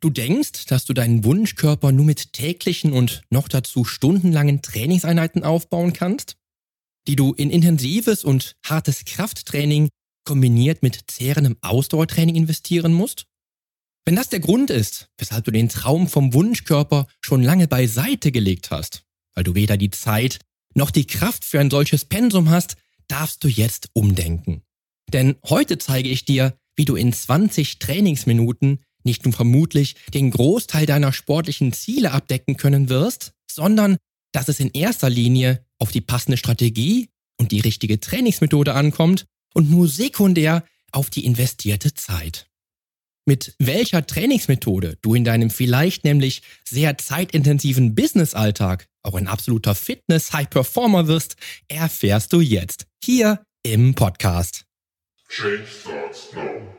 Du denkst, dass du deinen Wunschkörper nur mit täglichen und noch dazu stundenlangen Trainingseinheiten aufbauen kannst? Die du in intensives und hartes Krafttraining kombiniert mit zehrendem Ausdauertraining investieren musst? Wenn das der Grund ist, weshalb du den Traum vom Wunschkörper schon lange beiseite gelegt hast, weil du weder die Zeit noch die Kraft für ein solches Pensum hast, darfst du jetzt umdenken. Denn heute zeige ich dir, wie du in 20 Trainingsminuten nicht nur vermutlich den Großteil deiner sportlichen Ziele abdecken können wirst, sondern dass es in erster Linie auf die passende Strategie und die richtige Trainingsmethode ankommt und nur sekundär auf die investierte Zeit. Mit welcher Trainingsmethode du in deinem vielleicht nämlich sehr zeitintensiven Businessalltag auch ein absoluter Fitness-High-Performer wirst, erfährst du jetzt hier im Podcast. Change starts now.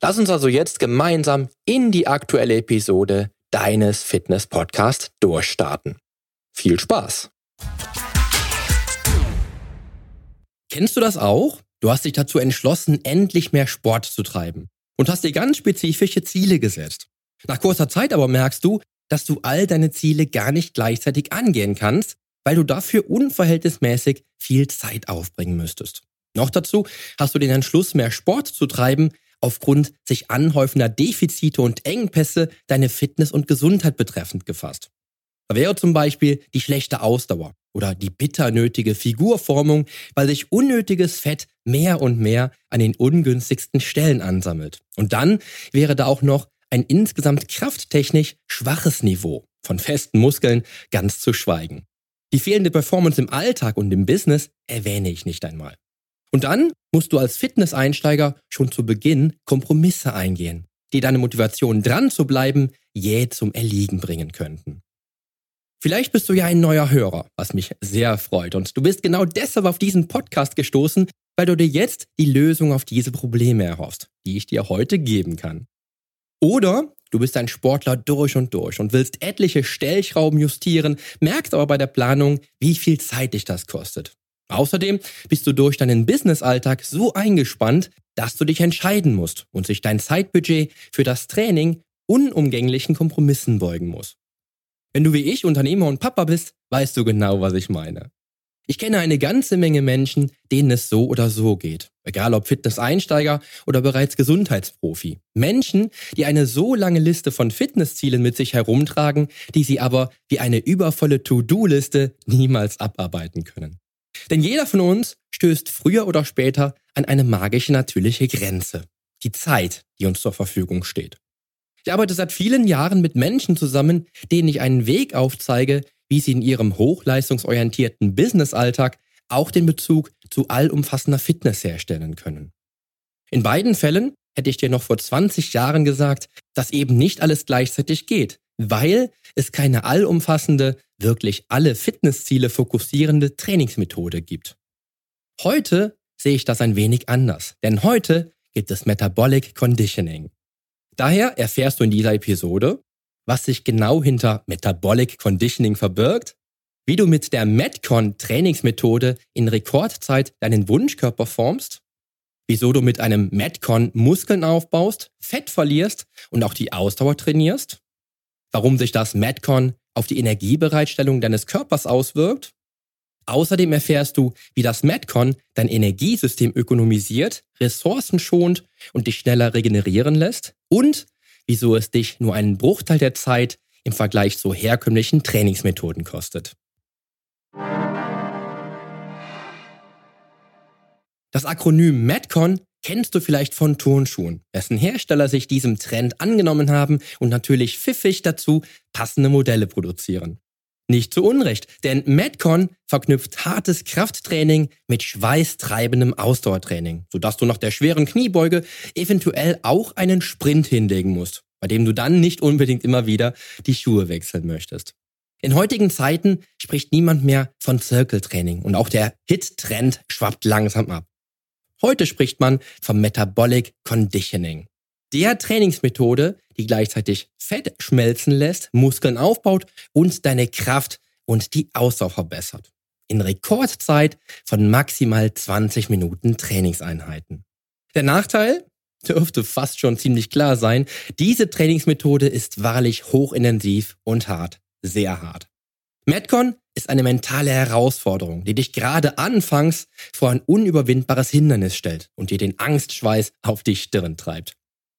Lass uns also jetzt gemeinsam in die aktuelle Episode deines Fitness-Podcasts durchstarten. Viel Spaß! Kennst du das auch? Du hast dich dazu entschlossen, endlich mehr Sport zu treiben und hast dir ganz spezifische Ziele gesetzt. Nach kurzer Zeit aber merkst du, dass du all deine Ziele gar nicht gleichzeitig angehen kannst, weil du dafür unverhältnismäßig viel Zeit aufbringen müsstest. Noch dazu hast du den Entschluss, mehr Sport zu treiben, aufgrund sich anhäufender Defizite und Engpässe deine Fitness und Gesundheit betreffend gefasst. Da wäre zum Beispiel die schlechte Ausdauer oder die bitter nötige Figurformung, weil sich unnötiges Fett mehr und mehr an den ungünstigsten Stellen ansammelt. Und dann wäre da auch noch ein insgesamt krafttechnisch schwaches Niveau, von festen Muskeln ganz zu schweigen. Die fehlende Performance im Alltag und im Business erwähne ich nicht einmal. Und dann musst du als Fitness-Einsteiger schon zu Beginn Kompromisse eingehen, die deine Motivation dran zu bleiben jäh zum Erliegen bringen könnten. Vielleicht bist du ja ein neuer Hörer, was mich sehr freut. Und du bist genau deshalb auf diesen Podcast gestoßen, weil du dir jetzt die Lösung auf diese Probleme erhoffst, die ich dir heute geben kann. Oder du bist ein Sportler durch und durch und willst etliche Stellschrauben justieren, merkst aber bei der Planung, wie viel Zeit dich das kostet. Außerdem bist du durch deinen Businessalltag so eingespannt, dass du dich entscheiden musst und sich dein Zeitbudget für das Training unumgänglichen Kompromissen beugen muss. Wenn du wie ich Unternehmer und Papa bist, weißt du genau, was ich meine. Ich kenne eine ganze Menge Menschen, denen es so oder so geht. Egal ob Fitness-Einsteiger oder bereits Gesundheitsprofi. Menschen, die eine so lange Liste von Fitnesszielen mit sich herumtragen, die sie aber wie eine übervolle To-Do-Liste niemals abarbeiten können. Denn jeder von uns stößt früher oder später an eine magische natürliche Grenze. Die Zeit, die uns zur Verfügung steht. Ich arbeite seit vielen Jahren mit Menschen zusammen, denen ich einen Weg aufzeige, wie sie in ihrem hochleistungsorientierten Businessalltag auch den Bezug zu allumfassender Fitness herstellen können. In beiden Fällen hätte ich dir noch vor 20 Jahren gesagt, dass eben nicht alles gleichzeitig geht, weil es keine allumfassende, wirklich alle Fitnessziele fokussierende Trainingsmethode gibt. Heute sehe ich das ein wenig anders, denn heute gibt es Metabolic Conditioning. Daher erfährst du in dieser Episode, was sich genau hinter Metabolic Conditioning verbirgt, wie du mit der Metcon Trainingsmethode in Rekordzeit deinen Wunschkörper formst, wieso du mit einem Metcon Muskeln aufbaust, Fett verlierst und auch die Ausdauer trainierst, warum sich das Metcon auf die Energiebereitstellung deines Körpers auswirkt. Außerdem erfährst du, wie das Metcon dein Energiesystem ökonomisiert, Ressourcen schont und dich schneller regenerieren lässt und wieso es dich nur einen Bruchteil der Zeit im Vergleich zu herkömmlichen Trainingsmethoden kostet. Das Akronym Metcon kennst du vielleicht von Turnschuhen, dessen Hersteller sich diesem Trend angenommen haben und natürlich pfiffig dazu passende Modelle produzieren. Nicht zu Unrecht, denn Metcon verknüpft hartes Krafttraining mit schweißtreibendem Ausdauertraining, sodass du nach der schweren Kniebeuge eventuell auch einen Sprint hinlegen musst, bei dem du dann nicht unbedingt immer wieder die Schuhe wechseln möchtest. In heutigen Zeiten spricht niemand mehr von Circle-Training und auch der Hit-Trend schwappt langsam ab. Heute spricht man vom Metabolic Conditioning. Der Trainingsmethode, die gleichzeitig Fett schmelzen lässt, Muskeln aufbaut und deine Kraft und die Ausdauer verbessert. In Rekordzeit von maximal 20 Minuten Trainingseinheiten. Der Nachteil? Dürfte fast schon ziemlich klar sein. Diese Trainingsmethode ist wahrlich hochintensiv und hart. Sehr hart. Metcon ist eine mentale Herausforderung, die dich gerade anfangs vor ein unüberwindbares Hindernis stellt und dir den Angstschweiß auf die Stirn treibt.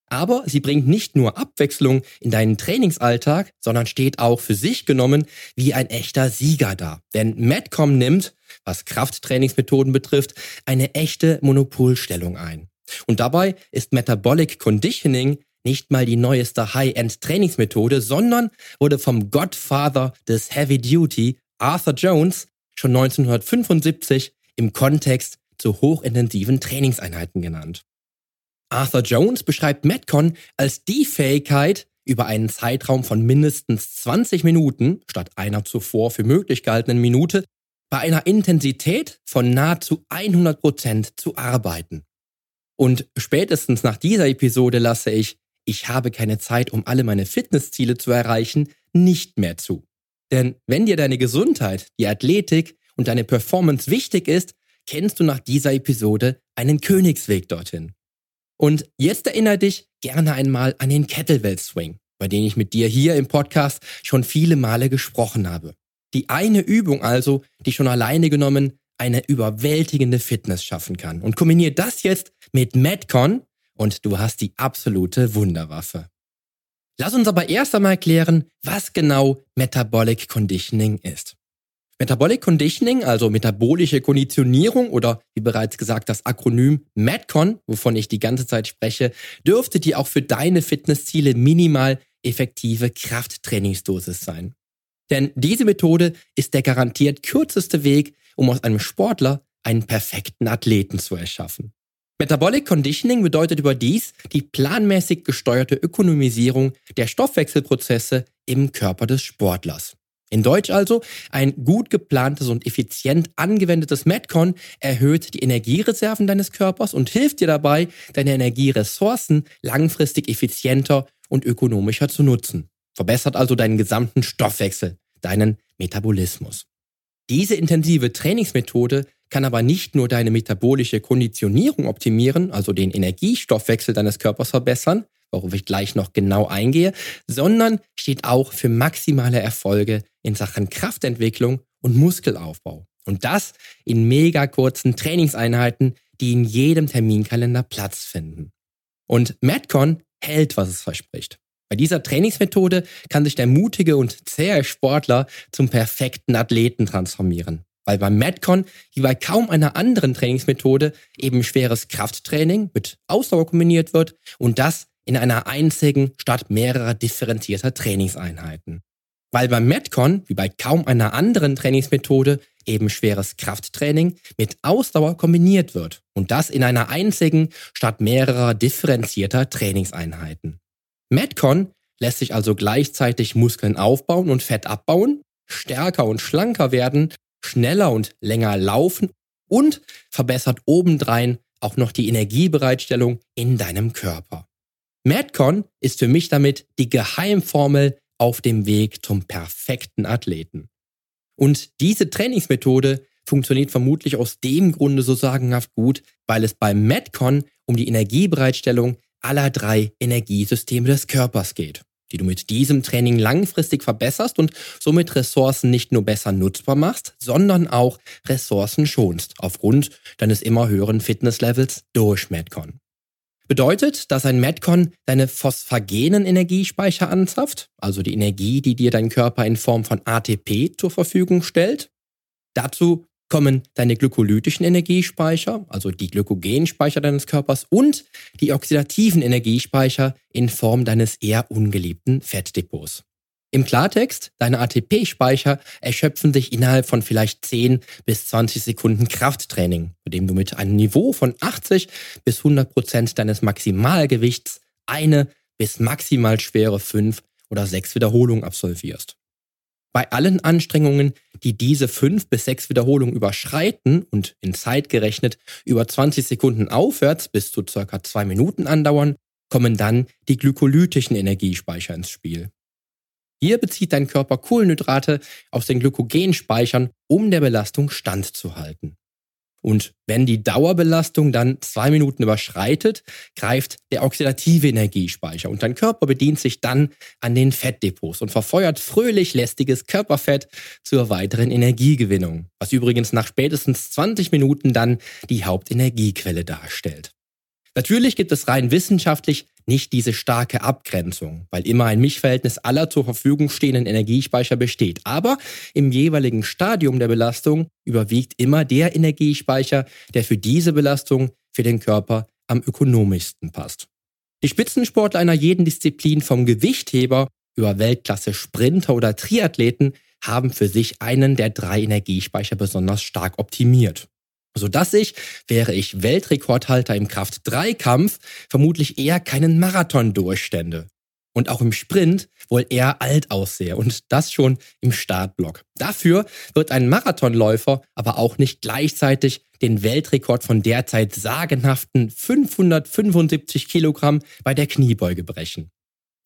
Aber sie bringt nicht nur Abwechslung in deinen Trainingsalltag, sondern steht auch für sich genommen wie ein echter Sieger da. Denn Metcom nimmt, was Krafttrainingsmethoden betrifft, eine echte Monopolstellung ein. Und dabei ist Metabolic Conditioning nicht mal die neueste High-End-Trainingsmethode, sondern wurde vom Godfather des Heavy Duty, Arthur Jones, schon 1975 im Kontext zu hochintensiven Trainingseinheiten genannt. Arthur Jones beschreibt Metcon als die Fähigkeit, über einen Zeitraum von mindestens 20 Minuten statt einer zuvor für möglich gehaltenen Minute bei einer Intensität von nahezu 100 Prozent zu arbeiten. Und spätestens nach dieser Episode lasse ich ich habe keine Zeit, um alle meine Fitnessziele zu erreichen, nicht mehr zu. Denn wenn dir deine Gesundheit, die Athletik und deine Performance wichtig ist, kennst du nach dieser Episode einen Königsweg dorthin. Und jetzt erinnere dich gerne einmal an den Kettlebell Swing, bei dem ich mit dir hier im Podcast schon viele Male gesprochen habe. Die eine Übung also, die schon alleine genommen eine überwältigende Fitness schaffen kann. Und kombiniere das jetzt mit Metcon, und du hast die absolute Wunderwaffe. Lass uns aber erst einmal klären, was genau Metabolic Conditioning ist. Metabolic Conditioning, also metabolische Konditionierung oder wie bereits gesagt das Akronym MADCON, wovon ich die ganze Zeit spreche, dürfte dir auch für deine Fitnessziele minimal effektive Krafttrainingsdosis sein. Denn diese Methode ist der garantiert kürzeste Weg, um aus einem Sportler einen perfekten Athleten zu erschaffen. Metabolic Conditioning bedeutet überdies die planmäßig gesteuerte Ökonomisierung der Stoffwechselprozesse im Körper des Sportlers. In Deutsch also, ein gut geplantes und effizient angewendetes Metcon erhöht die Energiereserven deines Körpers und hilft dir dabei, deine Energieressourcen langfristig effizienter und ökonomischer zu nutzen. Verbessert also deinen gesamten Stoffwechsel, deinen Metabolismus. Diese intensive Trainingsmethode kann aber nicht nur deine metabolische Konditionierung optimieren, also den Energiestoffwechsel deines Körpers verbessern, worauf ich gleich noch genau eingehe, sondern steht auch für maximale Erfolge in Sachen Kraftentwicklung und Muskelaufbau. Und das in mega kurzen Trainingseinheiten, die in jedem Terminkalender Platz finden. Und Metcon hält, was es verspricht. Bei dieser Trainingsmethode kann sich der mutige und zähe Sportler zum perfekten Athleten transformieren weil beim Metcon wie bei kaum einer anderen Trainingsmethode eben schweres Krafttraining mit Ausdauer kombiniert wird und das in einer einzigen statt mehrerer differenzierter Trainingseinheiten. Weil beim Metcon wie bei kaum einer anderen Trainingsmethode eben schweres Krafttraining mit Ausdauer kombiniert wird und das in einer einzigen statt mehrerer differenzierter Trainingseinheiten. Metcon lässt sich also gleichzeitig Muskeln aufbauen und Fett abbauen, stärker und schlanker werden schneller und länger laufen und verbessert obendrein auch noch die Energiebereitstellung in deinem Körper. Madcon ist für mich damit die Geheimformel auf dem Weg zum perfekten Athleten. Und diese Trainingsmethode funktioniert vermutlich aus dem Grunde so sagenhaft gut, weil es beim Madcon um die Energiebereitstellung aller drei Energiesysteme des Körpers geht die du mit diesem Training langfristig verbesserst und somit Ressourcen nicht nur besser nutzbar machst, sondern auch Ressourcen schonst aufgrund deines immer höheren Fitnesslevels durch Metcon. Bedeutet, dass ein Metcon deine phosphagenen Energiespeicher anzapft, also die Energie, die dir dein Körper in Form von ATP zur Verfügung stellt. Dazu kommen deine glykolytischen Energiespeicher, also die Glykogenspeicher deines Körpers und die oxidativen Energiespeicher in Form deines eher ungeliebten Fettdepots. Im Klartext, deine ATP-Speicher erschöpfen sich innerhalb von vielleicht 10 bis 20 Sekunden Krafttraining, bei dem du mit einem Niveau von 80 bis 100 Prozent deines Maximalgewichts eine bis maximal schwere 5 oder 6 Wiederholungen absolvierst. Bei allen Anstrengungen, die diese 5 bis 6 Wiederholungen überschreiten und in Zeit gerechnet über 20 Sekunden aufwärts bis zu circa 2 Minuten andauern, kommen dann die glykolytischen Energiespeicher ins Spiel. Hier bezieht dein Körper Kohlenhydrate aus den Glykogenspeichern, um der Belastung standzuhalten. Und wenn die Dauerbelastung dann zwei Minuten überschreitet, greift der oxidative Energiespeicher und dein Körper bedient sich dann an den Fettdepots und verfeuert fröhlich lästiges Körperfett zur weiteren Energiegewinnung, was übrigens nach spätestens 20 Minuten dann die Hauptenergiequelle darstellt. Natürlich gibt es rein wissenschaftlich nicht diese starke Abgrenzung, weil immer ein Mischverhältnis aller zur Verfügung stehenden Energiespeicher besteht. Aber im jeweiligen Stadium der Belastung überwiegt immer der Energiespeicher, der für diese Belastung für den Körper am ökonomischsten passt. Die Spitzensportler einer jeden Disziplin vom Gewichtheber über Weltklasse Sprinter oder Triathleten haben für sich einen der drei Energiespeicher besonders stark optimiert sodass ich, wäre ich Weltrekordhalter im Kraft-3-Kampf, vermutlich eher keinen Marathon durchstände. Und auch im Sprint wohl eher alt aussehe und das schon im Startblock. Dafür wird ein Marathonläufer aber auch nicht gleichzeitig den Weltrekord von derzeit sagenhaften 575 Kilogramm bei der Kniebeuge brechen.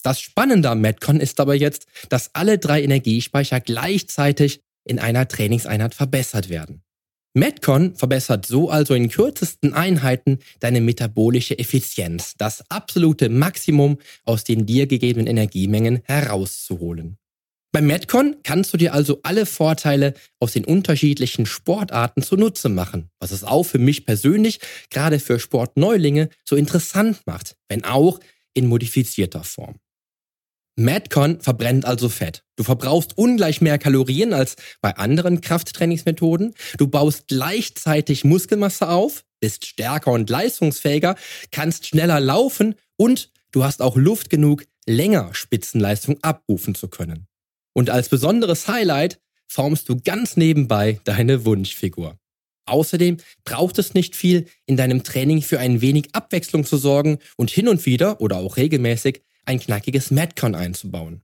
Das Spannende am Metcon ist aber jetzt, dass alle drei Energiespeicher gleichzeitig in einer Trainingseinheit verbessert werden. Metcon verbessert so also in kürzesten Einheiten deine metabolische Effizienz, das absolute Maximum aus den dir gegebenen Energiemengen herauszuholen. Beim Metcon kannst du dir also alle Vorteile aus den unterschiedlichen Sportarten zunutze machen, was es auch für mich persönlich, gerade für Sportneulinge, so interessant macht, wenn auch in modifizierter Form. Madcon verbrennt also Fett. Du verbrauchst ungleich mehr Kalorien als bei anderen Krafttrainingsmethoden. Du baust gleichzeitig Muskelmasse auf, bist stärker und leistungsfähiger, kannst schneller laufen und du hast auch Luft genug, länger Spitzenleistung abrufen zu können. Und als besonderes Highlight formst du ganz nebenbei deine Wunschfigur. Außerdem braucht es nicht viel, in deinem Training für ein wenig Abwechslung zu sorgen und hin und wieder oder auch regelmäßig ein knackiges Metcon einzubauen.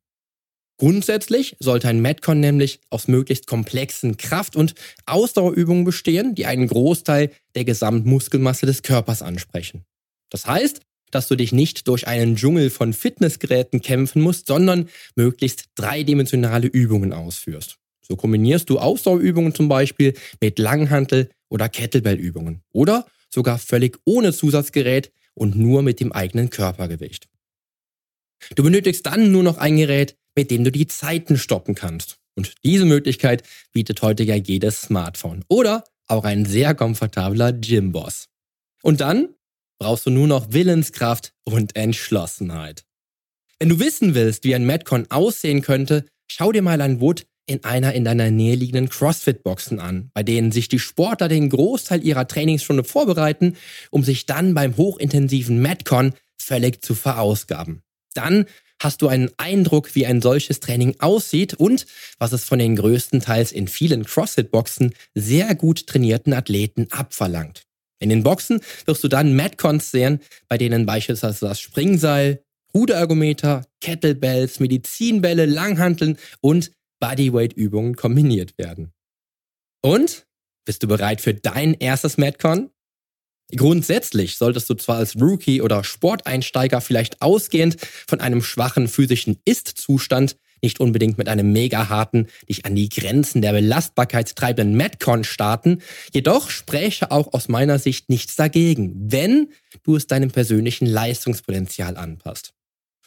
Grundsätzlich sollte ein Metcon nämlich aus möglichst komplexen Kraft- und Ausdauerübungen bestehen, die einen Großteil der Gesamtmuskelmasse des Körpers ansprechen. Das heißt, dass du dich nicht durch einen Dschungel von Fitnessgeräten kämpfen musst, sondern möglichst dreidimensionale Übungen ausführst. So kombinierst du Ausdauerübungen zum Beispiel mit Langhantel- oder Kettlebellübungen oder sogar völlig ohne Zusatzgerät und nur mit dem eigenen Körpergewicht. Du benötigst dann nur noch ein Gerät, mit dem du die Zeiten stoppen kannst. Und diese Möglichkeit bietet heute ja jedes Smartphone oder auch ein sehr komfortabler Gymboss. Und dann brauchst du nur noch Willenskraft und Entschlossenheit. Wenn du wissen willst, wie ein Metcon aussehen könnte, schau dir mal ein Wood in einer in deiner Nähe liegenden CrossFit-Boxen an, bei denen sich die Sportler den Großteil ihrer Trainingsstunde vorbereiten, um sich dann beim hochintensiven Metcon völlig zu verausgaben dann hast du einen Eindruck, wie ein solches Training aussieht und was es von den größtenteils in vielen CrossFit-Boxen sehr gut trainierten Athleten abverlangt. In den Boxen wirst du dann Metcons sehen, bei denen beispielsweise das Springseil, Ruderergometer, Kettlebells, Medizinbälle, Langhanteln und Bodyweight-Übungen kombiniert werden. Und? Bist du bereit für dein erstes Metcon? Grundsätzlich solltest du zwar als Rookie oder Sporteinsteiger vielleicht ausgehend von einem schwachen physischen Ist-Zustand nicht unbedingt mit einem mega harten, dich an die Grenzen der Belastbarkeit treibenden Metcon starten, jedoch spräche auch aus meiner Sicht nichts dagegen, wenn du es deinem persönlichen Leistungspotenzial anpasst.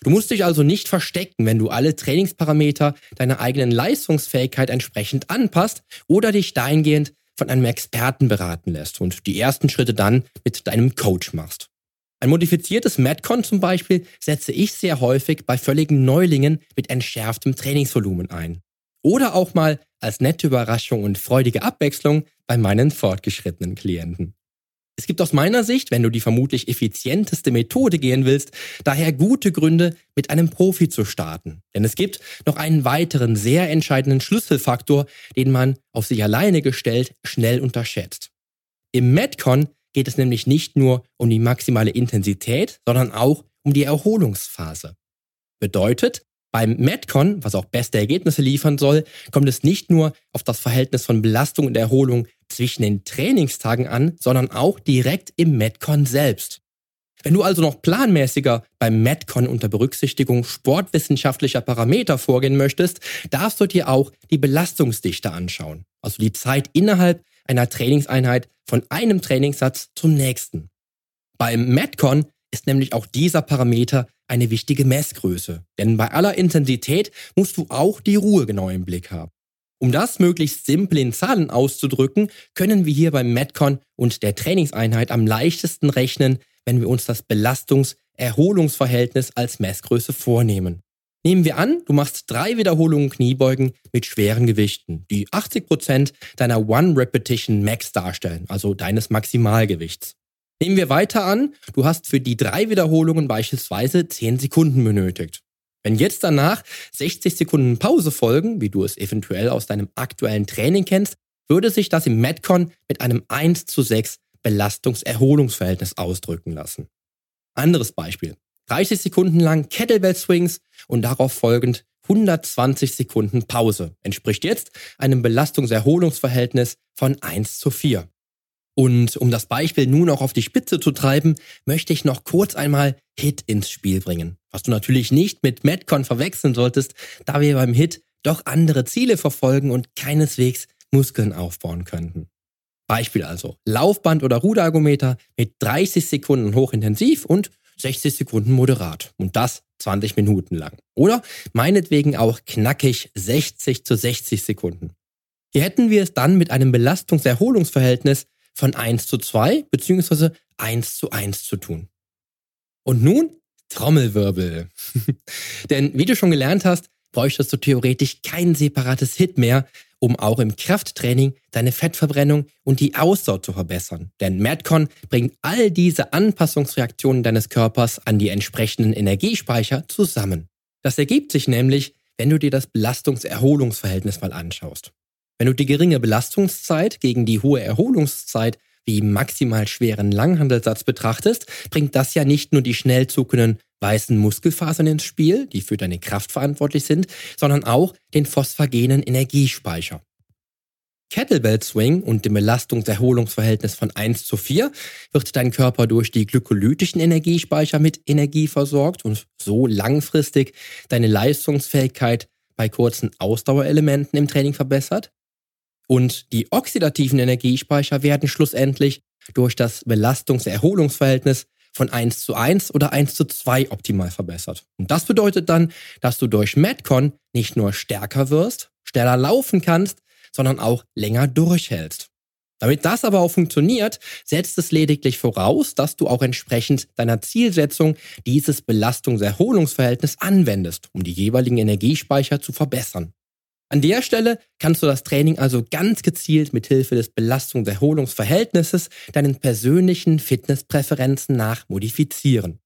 Du musst dich also nicht verstecken, wenn du alle Trainingsparameter deiner eigenen Leistungsfähigkeit entsprechend anpasst oder dich dahingehend von einem Experten beraten lässt und die ersten Schritte dann mit deinem Coach machst. Ein modifiziertes Metcon zum Beispiel setze ich sehr häufig bei völligen Neulingen mit entschärftem Trainingsvolumen ein. oder auch mal als nette Überraschung und freudige Abwechslung bei meinen fortgeschrittenen Klienten. Es gibt aus meiner Sicht, wenn du die vermutlich effizienteste Methode gehen willst, daher gute Gründe, mit einem Profi zu starten. Denn es gibt noch einen weiteren sehr entscheidenden Schlüsselfaktor, den man auf sich alleine gestellt schnell unterschätzt. Im Metcon geht es nämlich nicht nur um die maximale Intensität, sondern auch um die Erholungsphase. Bedeutet, beim Metcon, was auch beste Ergebnisse liefern soll, kommt es nicht nur auf das Verhältnis von Belastung und Erholung zwischen den Trainingstagen an, sondern auch direkt im Metcon selbst. Wenn du also noch planmäßiger beim Metcon unter Berücksichtigung sportwissenschaftlicher Parameter vorgehen möchtest, darfst du dir auch die Belastungsdichte anschauen, also die Zeit innerhalb einer Trainingseinheit von einem Trainingssatz zum nächsten. Beim Metcon ist nämlich auch dieser Parameter eine wichtige Messgröße, denn bei aller Intensität musst du auch die Ruhe genau im Blick haben. Um das möglichst simpel in Zahlen auszudrücken, können wir hier beim Metcon und der Trainingseinheit am leichtesten rechnen, wenn wir uns das Belastungs-Erholungsverhältnis als Messgröße vornehmen. Nehmen wir an, du machst drei Wiederholungen Kniebeugen mit schweren Gewichten, die 80% deiner One Repetition Max darstellen, also deines Maximalgewichts. Nehmen wir weiter an, du hast für die drei Wiederholungen beispielsweise 10 Sekunden benötigt. Wenn jetzt danach 60 Sekunden Pause folgen, wie du es eventuell aus deinem aktuellen Training kennst, würde sich das im Metcon mit einem 1 zu 6 Belastungs-Erholungsverhältnis ausdrücken lassen. Anderes Beispiel. 30 Sekunden lang Kettlebell Swings und darauf folgend 120 Sekunden Pause entspricht jetzt einem Belastungs-Erholungsverhältnis von 1 zu 4. Und um das Beispiel nun auch auf die Spitze zu treiben, möchte ich noch kurz einmal HIT ins Spiel bringen. Was du natürlich nicht mit Metcon verwechseln solltest, da wir beim HIT doch andere Ziele verfolgen und keineswegs Muskeln aufbauen könnten. Beispiel also Laufband oder Ruderergometer mit 30 Sekunden hochintensiv und 60 Sekunden moderat. Und das 20 Minuten lang. Oder meinetwegen auch knackig 60 zu 60 Sekunden. Hier hätten wir es dann mit einem Belastungs-Erholungsverhältnis von 1 zu 2 bzw. 1 zu 1 zu tun. Und nun Trommelwirbel. Denn wie du schon gelernt hast, bräuchtest du theoretisch kein separates Hit mehr, um auch im Krafttraining deine Fettverbrennung und die Ausdauer zu verbessern. Denn Metcon bringt all diese Anpassungsreaktionen deines Körpers an die entsprechenden Energiespeicher zusammen. Das ergibt sich nämlich, wenn du dir das Belastungs-Erholungsverhältnis mal anschaust. Wenn du die geringe Belastungszeit gegen die hohe Erholungszeit wie maximal schweren Langhandelssatz betrachtest, bringt das ja nicht nur die schnell zuckenden weißen Muskelfasern ins Spiel, die für deine Kraft verantwortlich sind, sondern auch den phosphagenen Energiespeicher. Kettlebell Swing und dem Belastungs-Erholungsverhältnis von 1 zu 4 wird dein Körper durch die glykolytischen Energiespeicher mit Energie versorgt und so langfristig deine Leistungsfähigkeit bei kurzen Ausdauerelementen im Training verbessert. Und die oxidativen Energiespeicher werden schlussendlich durch das Belastungs-Erholungsverhältnis von 1 zu 1 oder 1 zu 2 optimal verbessert. Und das bedeutet dann, dass du durch Metcon nicht nur stärker wirst, schneller laufen kannst, sondern auch länger durchhältst. Damit das aber auch funktioniert, setzt es lediglich voraus, dass du auch entsprechend deiner Zielsetzung dieses Belastungs-Erholungsverhältnis anwendest, um die jeweiligen Energiespeicher zu verbessern. An der Stelle kannst du das Training also ganz gezielt mit Hilfe des Belastungs-Erholungsverhältnisses deinen persönlichen Fitnesspräferenzen nach modifizieren.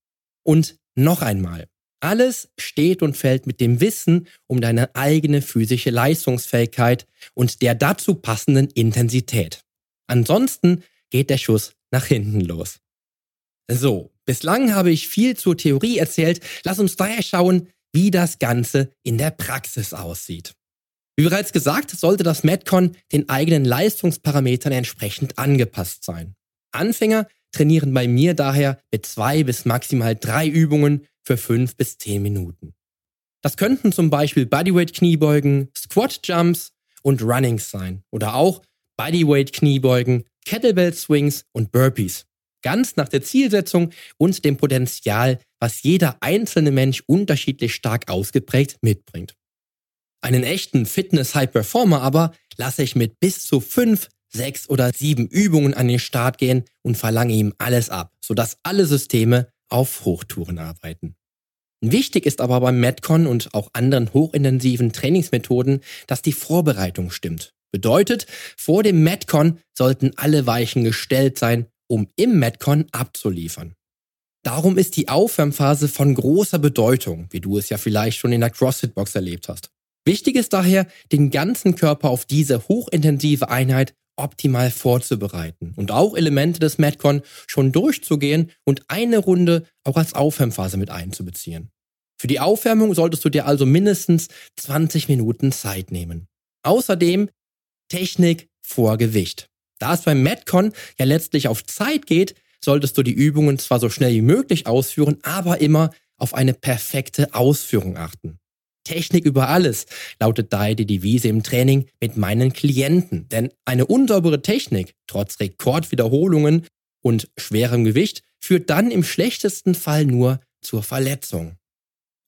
Und noch einmal, alles steht und fällt mit dem Wissen um deine eigene physische Leistungsfähigkeit und der dazu passenden Intensität. Ansonsten geht der Schuss nach hinten los. So, bislang habe ich viel zur Theorie erzählt. Lass uns daher schauen, wie das Ganze in der Praxis aussieht. Wie bereits gesagt, sollte das Metcon den eigenen Leistungsparametern entsprechend angepasst sein. Anfänger trainieren bei mir daher mit zwei bis maximal drei Übungen für fünf bis zehn Minuten. Das könnten zum Beispiel Bodyweight Kniebeugen, Squat Jumps und Runnings sein oder auch Bodyweight Kniebeugen, Kettlebell Swings und Burpees. Ganz nach der Zielsetzung und dem Potenzial, was jeder einzelne Mensch unterschiedlich stark ausgeprägt mitbringt. Einen echten Fitness-High-Performer aber lasse ich mit bis zu fünf, sechs oder sieben Übungen an den Start gehen und verlange ihm alles ab, sodass alle Systeme auf Hochtouren arbeiten. Wichtig ist aber beim Metcon und auch anderen hochintensiven Trainingsmethoden, dass die Vorbereitung stimmt. Bedeutet, vor dem Metcon sollten alle Weichen gestellt sein, um im Metcon abzuliefern. Darum ist die Aufwärmphase von großer Bedeutung, wie du es ja vielleicht schon in der CrossFit-Box erlebt hast. Wichtig ist daher, den ganzen Körper auf diese hochintensive Einheit optimal vorzubereiten und auch Elemente des Metcon schon durchzugehen und eine Runde auch als Aufwärmphase mit einzubeziehen. Für die Aufwärmung solltest du dir also mindestens 20 Minuten Zeit nehmen. Außerdem Technik vor Gewicht. Da es beim Metcon ja letztlich auf Zeit geht, solltest du die Übungen zwar so schnell wie möglich ausführen, aber immer auf eine perfekte Ausführung achten. Technik über alles, lautet daher die Devise im Training mit meinen Klienten. Denn eine unsaubere Technik, trotz Rekordwiederholungen und schwerem Gewicht, führt dann im schlechtesten Fall nur zur Verletzung.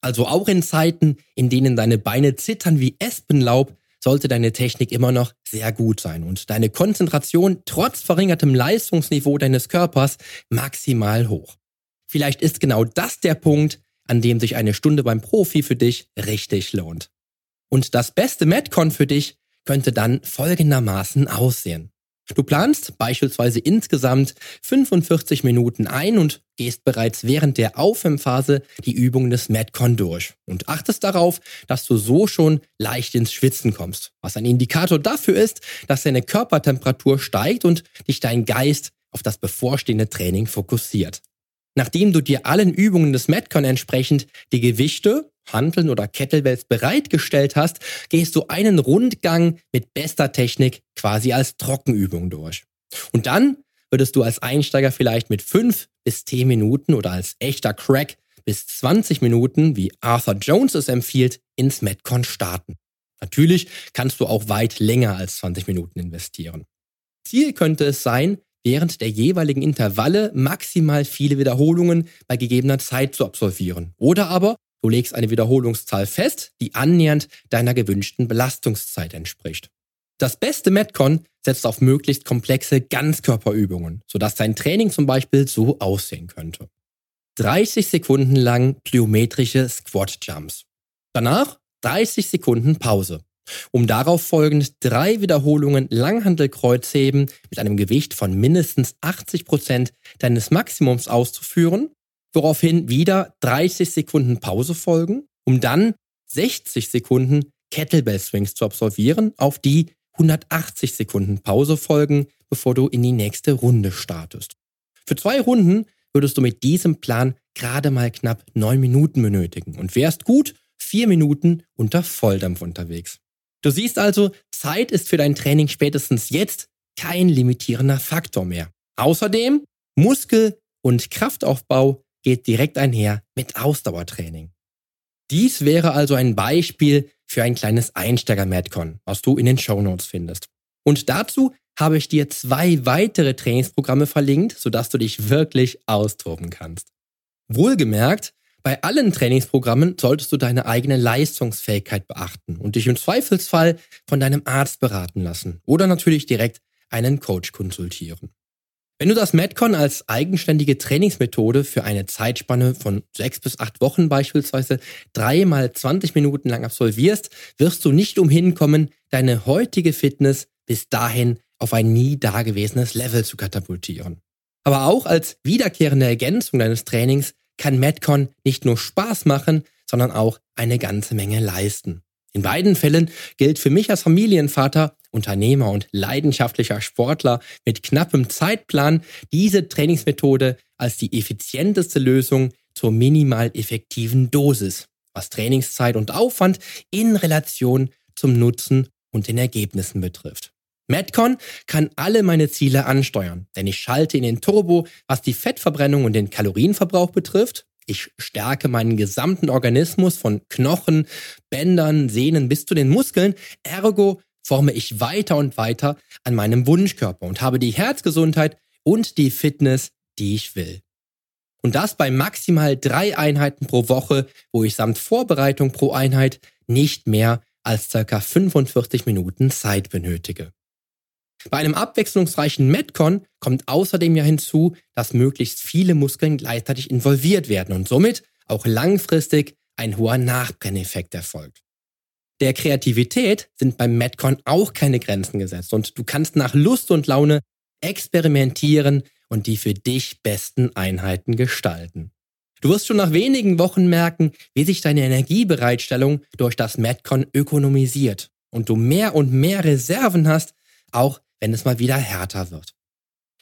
Also auch in Zeiten, in denen deine Beine zittern wie Espenlaub, sollte deine Technik immer noch sehr gut sein und deine Konzentration trotz verringertem Leistungsniveau deines Körpers maximal hoch. Vielleicht ist genau das der Punkt, an dem sich eine Stunde beim Profi für dich richtig lohnt. Und das beste Metcon für dich könnte dann folgendermaßen aussehen. Du planst beispielsweise insgesamt 45 Minuten ein und gehst bereits während der Aufwärmphase die Übungen des Metcon durch und achtest darauf, dass du so schon leicht ins Schwitzen kommst, was ein Indikator dafür ist, dass deine Körpertemperatur steigt und dich dein Geist auf das bevorstehende Training fokussiert. Nachdem du dir allen Übungen des Metcon entsprechend die Gewichte, Hanteln oder Kettlebells bereitgestellt hast, gehst du einen Rundgang mit bester Technik quasi als Trockenübung durch. Und dann würdest du als Einsteiger vielleicht mit 5 bis 10 Minuten oder als echter Crack bis 20 Minuten, wie Arthur Jones es empfiehlt, ins Metcon starten. Natürlich kannst du auch weit länger als 20 Minuten investieren. Ziel könnte es sein, während der jeweiligen Intervalle maximal viele Wiederholungen bei gegebener Zeit zu absolvieren. Oder aber du legst eine Wiederholungszahl fest, die annähernd deiner gewünschten Belastungszeit entspricht. Das beste Metcon setzt auf möglichst komplexe Ganzkörperübungen, sodass dein Training zum Beispiel so aussehen könnte. 30 Sekunden lang plyometrische Squat Jumps. Danach 30 Sekunden Pause um darauf folgend drei Wiederholungen Langhantelkreuzheben mit einem Gewicht von mindestens 80 Prozent deines Maximums auszuführen, woraufhin wieder 30 Sekunden Pause folgen, um dann 60 Sekunden Kettlebell Swings zu absolvieren, auf die 180 Sekunden Pause folgen, bevor du in die nächste Runde startest. Für zwei Runden würdest du mit diesem Plan gerade mal knapp neun Minuten benötigen und wärst gut vier Minuten unter Volldampf unterwegs. Du siehst also, Zeit ist für dein Training spätestens jetzt kein limitierender Faktor mehr. Außerdem, Muskel- und Kraftaufbau geht direkt einher mit Ausdauertraining. Dies wäre also ein Beispiel für ein kleines Einsteiger-Madcon, was du in den Show Notes findest. Und dazu habe ich dir zwei weitere Trainingsprogramme verlinkt, sodass du dich wirklich austoben kannst. Wohlgemerkt, bei allen Trainingsprogrammen solltest du deine eigene Leistungsfähigkeit beachten und dich im Zweifelsfall von deinem Arzt beraten lassen oder natürlich direkt einen Coach konsultieren. Wenn du das Metcon als eigenständige Trainingsmethode für eine Zeitspanne von sechs bis acht Wochen beispielsweise dreimal 20 Minuten lang absolvierst, wirst du nicht umhin kommen, deine heutige Fitness bis dahin auf ein nie dagewesenes Level zu katapultieren. Aber auch als wiederkehrende Ergänzung deines Trainings kann Metcon nicht nur Spaß machen, sondern auch eine ganze Menge leisten. In beiden Fällen gilt für mich als Familienvater, Unternehmer und leidenschaftlicher Sportler mit knappem Zeitplan diese Trainingsmethode als die effizienteste Lösung zur minimal effektiven Dosis, was Trainingszeit und Aufwand in Relation zum Nutzen und den Ergebnissen betrifft. Metcon kann alle meine Ziele ansteuern, denn ich schalte in den Turbo, was die Fettverbrennung und den Kalorienverbrauch betrifft. Ich stärke meinen gesamten Organismus von Knochen, Bändern, Sehnen bis zu den Muskeln. Ergo forme ich weiter und weiter an meinem Wunschkörper und habe die Herzgesundheit und die Fitness, die ich will. Und das bei maximal drei Einheiten pro Woche, wo ich samt Vorbereitung pro Einheit nicht mehr als circa 45 Minuten Zeit benötige. Bei einem abwechslungsreichen Metcon kommt außerdem ja hinzu, dass möglichst viele Muskeln gleichzeitig involviert werden und somit auch langfristig ein hoher Nachbrenneffekt erfolgt. Der Kreativität sind beim Metcon auch keine Grenzen gesetzt und du kannst nach Lust und Laune experimentieren und die für dich besten Einheiten gestalten. Du wirst schon nach wenigen Wochen merken, wie sich deine Energiebereitstellung durch das Metcon ökonomisiert und du mehr und mehr Reserven hast, auch wenn es mal wieder härter wird.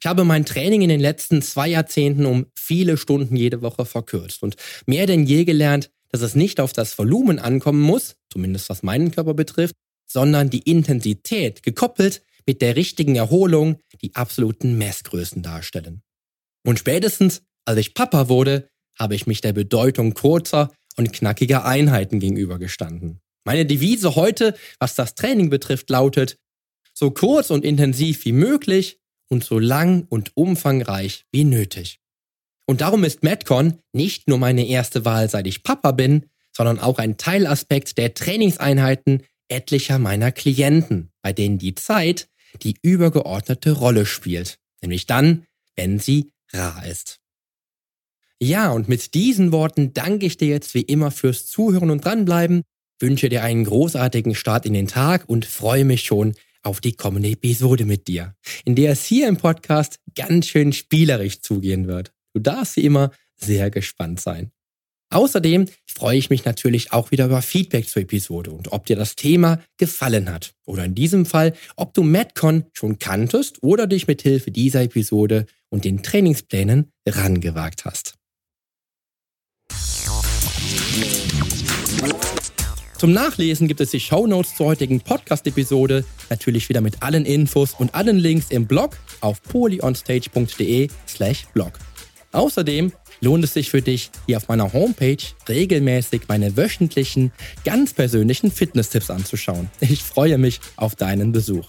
Ich habe mein Training in den letzten zwei Jahrzehnten um viele Stunden jede Woche verkürzt und mehr denn je gelernt, dass es nicht auf das Volumen ankommen muss, zumindest was meinen Körper betrifft, sondern die Intensität gekoppelt mit der richtigen Erholung die absoluten Messgrößen darstellen. Und spätestens, als ich Papa wurde, habe ich mich der Bedeutung kurzer und knackiger Einheiten gegenübergestanden. Meine Devise heute, was das Training betrifft, lautet, so kurz und intensiv wie möglich und so lang und umfangreich wie nötig. Und darum ist Metcon nicht nur meine erste Wahl, seit ich Papa bin, sondern auch ein Teilaspekt der Trainingseinheiten etlicher meiner Klienten, bei denen die Zeit die übergeordnete Rolle spielt, nämlich dann, wenn sie rar ist. Ja, und mit diesen Worten danke ich dir jetzt wie immer fürs Zuhören und dranbleiben, wünsche dir einen großartigen Start in den Tag und freue mich schon auf die kommende Episode mit dir, in der es hier im Podcast ganz schön spielerisch zugehen wird. Du darfst wie immer sehr gespannt sein. Außerdem freue ich mich natürlich auch wieder über Feedback zur Episode und ob dir das Thema gefallen hat. Oder in diesem Fall, ob du Madcon schon kanntest oder dich mit Hilfe dieser Episode und den Trainingsplänen rangewagt hast. Zum Nachlesen gibt es die Show Notes zur heutigen Podcast-Episode, natürlich wieder mit allen Infos und allen Links im Blog auf polyonstage.de slash blog. Außerdem lohnt es sich für dich, hier auf meiner Homepage regelmäßig meine wöchentlichen, ganz persönlichen Fitness-Tipps anzuschauen. Ich freue mich auf deinen Besuch.